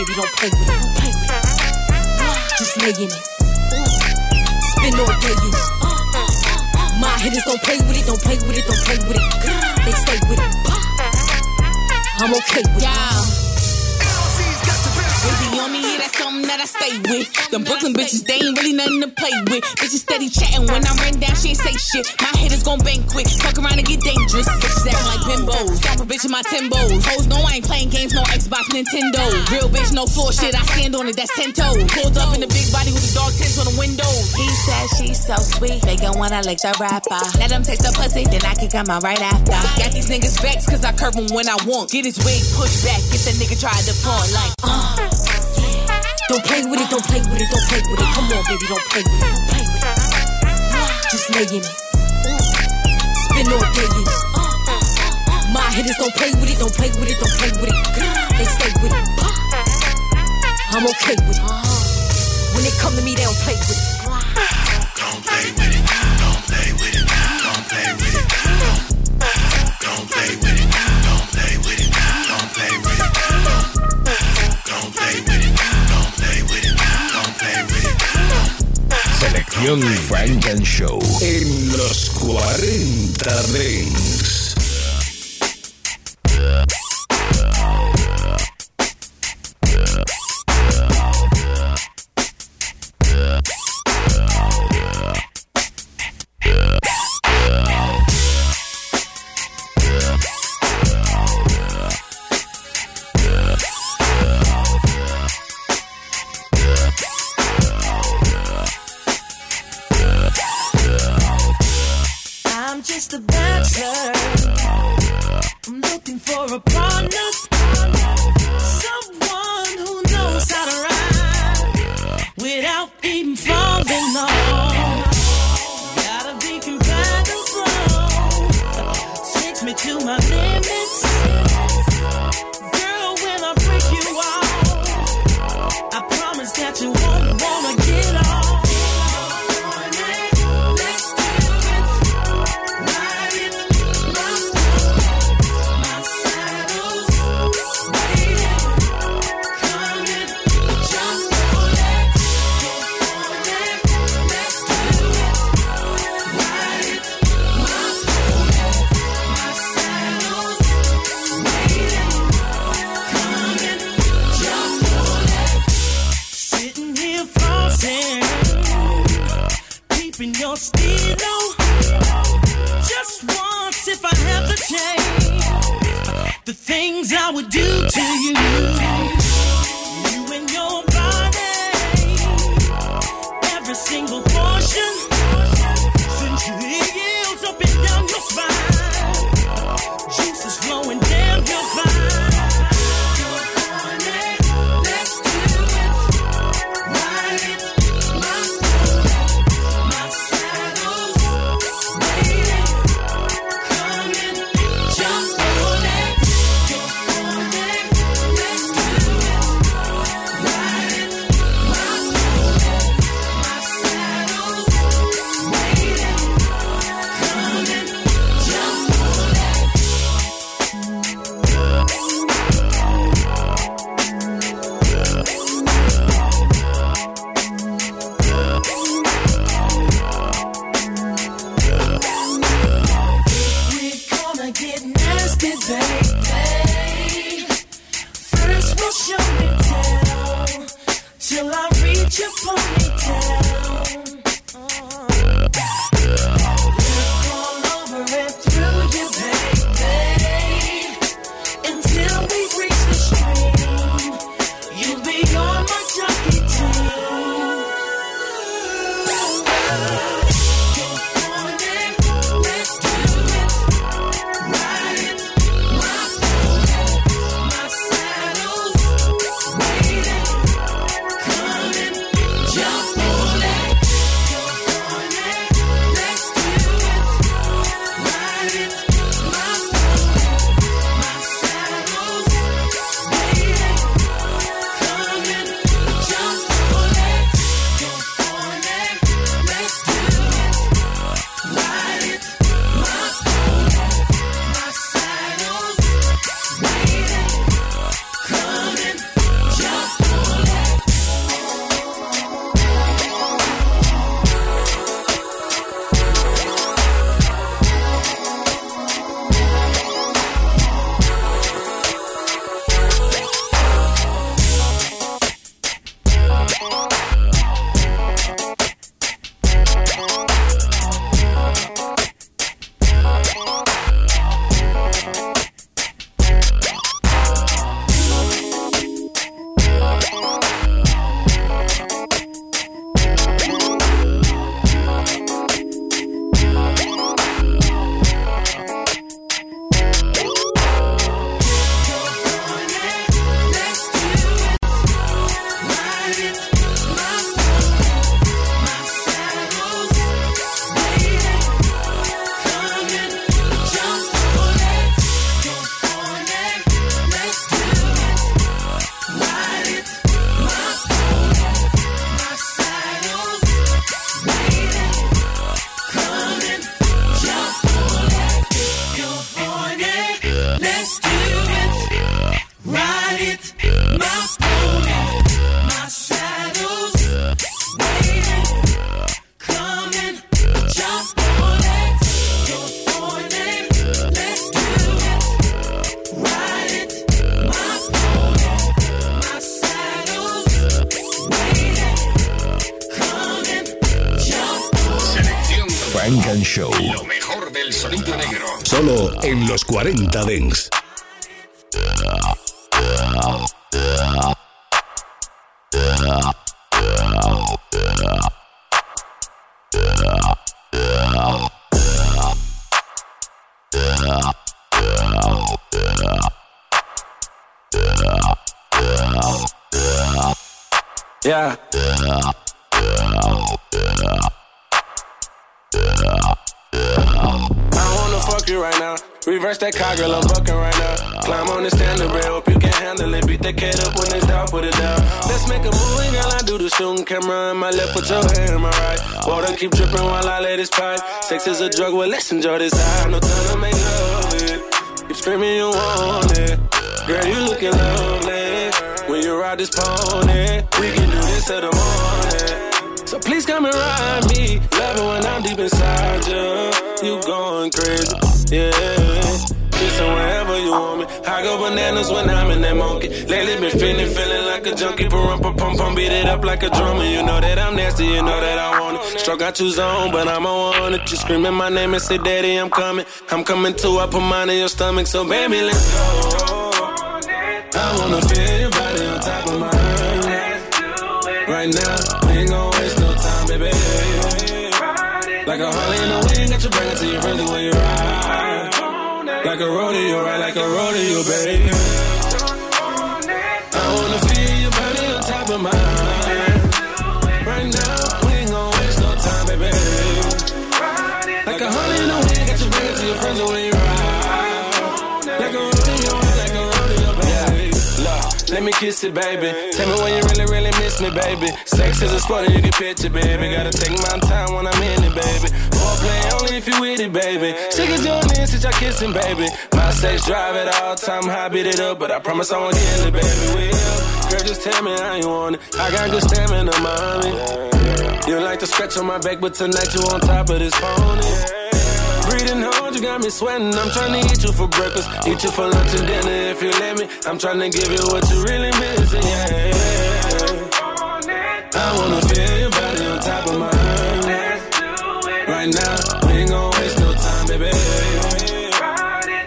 Baby, don't play with it, play with it. Just lay in it. All day in it. My hitters don't play with it, don't play with it, don't play with it. They stay with it. I'm okay with it. Baby on me, yeah, that's something that I stay with. Them Brooklyn bitches, they ain't really nothing to play with. Bitches steady chatting when I ran down, she ain't say shit. My hitters gon' bang quick, fuck around and get dangerous. Bitches acting like bimbos, slap a bitch in my Timbos. Hoes know I ain't playing games, no Xbox, Nintendo. Real bitch, no floor shit, I stand on it, that's 10 toes. Pulled up in the big body with the dog tints on the window. He said she's so sweet, they gon' wanna lick the rapper. Let him taste the pussy, then I can come out right after. Got these niggas vexed cause I curb him when I want. Get his wig pushed back, get the nigga try to pawn like, uh. Don't play with it, don't play with it, don't play with it. Come on, baby, don't play with it. Play with it. Just lay in it. Spin all day in it. My hitters don't play with it, don't play with it, don't play with it. They stay with it. I'm okay with it. When they come to me, they don't play with it. Don't play with it. Don't play with it. Don't play with it. Don't play with it. Selección Frank and Show en los 40 Drinks. Yeah. I wanna fuck you right now. Reverse that car, girl, I'm bucking right now. Climb on the standard rail, hope you can handle it. Beat that cat up when it's down, put it down. Let's make a movie, girl, I do the shooting camera in my left, put your hand in my right. Water keep dripping while I let this pipe. Sex is a drug, well, let's enjoy this high. No time to make love it. Keep screaming you want it. Girl, you looking lovely. When you ride this pony, we can do this till the morning. So please come and ride me. Love it when I'm deep inside you. You going crazy, yeah. Kissing wherever you want me. I go bananas when I'm in that monkey. Lately been feeling, feeling like a junkie. Pump, pump, pump, pump, beat it up like a drummer. You know that I'm nasty, you know that I want it. Struck out two zone, but I'm on it. You screaming my name and say, Daddy, I'm coming. I'm coming too. I put mine in your stomach, so baby, let's go. I wanna feel your body on top of mine. Right now, we ain't gon' waste no time, baby. Like a Harley in the wind, got you bring it to your friends when you ride. Like a rodeo, right? Like a rodeo, baby. I wanna feel your body on top of mine. Right now, we ain't gon' waste no time, baby. Like a Harley in the wind, got you bring it to your friends when you ride. Me kiss it, baby. Tell me when you really, really miss me, baby. Sex is a sport you can picture, baby. Gotta take my time when I'm in it, baby. Foreplay only if you with it, baby. She can join in since y'all kissing, baby. My sex drive at all time, high beat it up, but I promise I won't kill it, baby. Will, girl, just tell me how you want it. I got good stamina, mommy. You like to scratch on my back, but tonight you on top of this pony. Got me sweating. I'm trying to eat you for breakfast, eat you for lunch and dinner if you let me. I'm trying to give you what you really missing, yeah. I wanna feel your body on top of mine. Right now, we ain't gon' waste no time, baby.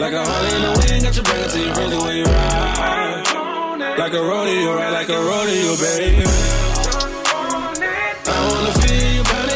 Like a Harley in the wind, got you bring it to your friends when you ride. Like a rodeo, right? Like a rodeo, baby. I wanna feel your body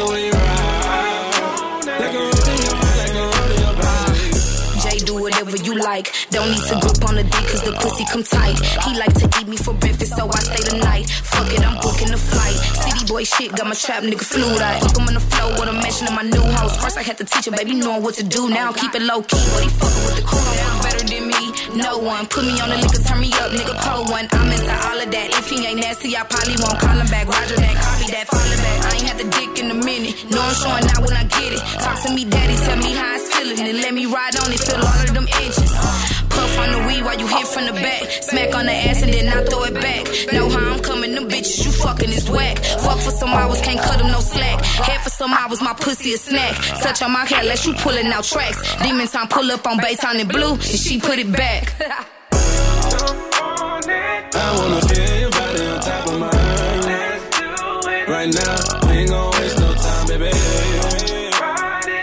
friends when you ride. Like a rodeo. Like a rodeo, baby. Jay, do whatever you like. Don't need to grip on the dick cause the pussy come tight. He like to eat me for breakfast, so I stay the night. Fuck it, I'm booking the flight. City boy shit, got my trap nigga flued out. Fuck him on the floor with a mention of my new house. First I had to teach him, baby, knowing what to do. Now keep it low key, but he fucking with the crew. Now better than me, no one. Put me on the liquor, turn me up, nigga, pull one. I'm inside all of that. If he ain't nasty, I probably won't call him back. Roger that, copy that, follow back. I ain't had the dick in a minute. No, I'm showing out when I get it. Talk to me, daddy, tell me how it's feeling. And let me ride on it, feel all of them edges. Puff on the weed while you hit from the back. Smack on the ass and then I throw it back. Know how I'm coming, them bitches you fucking is whack. Fuck for some hours, can't cut them no slack. Head for some hours, my pussy a snack. Touch on my hair, let you pulling out tracks. Demon time pull up on bass on the blue, and she put it back. I wanna feel your body on top of mine. Right now, we ain't gon' waste no time, baby.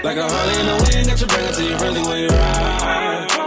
Like a Harley in the wind, got you bring it to your friends when you ride.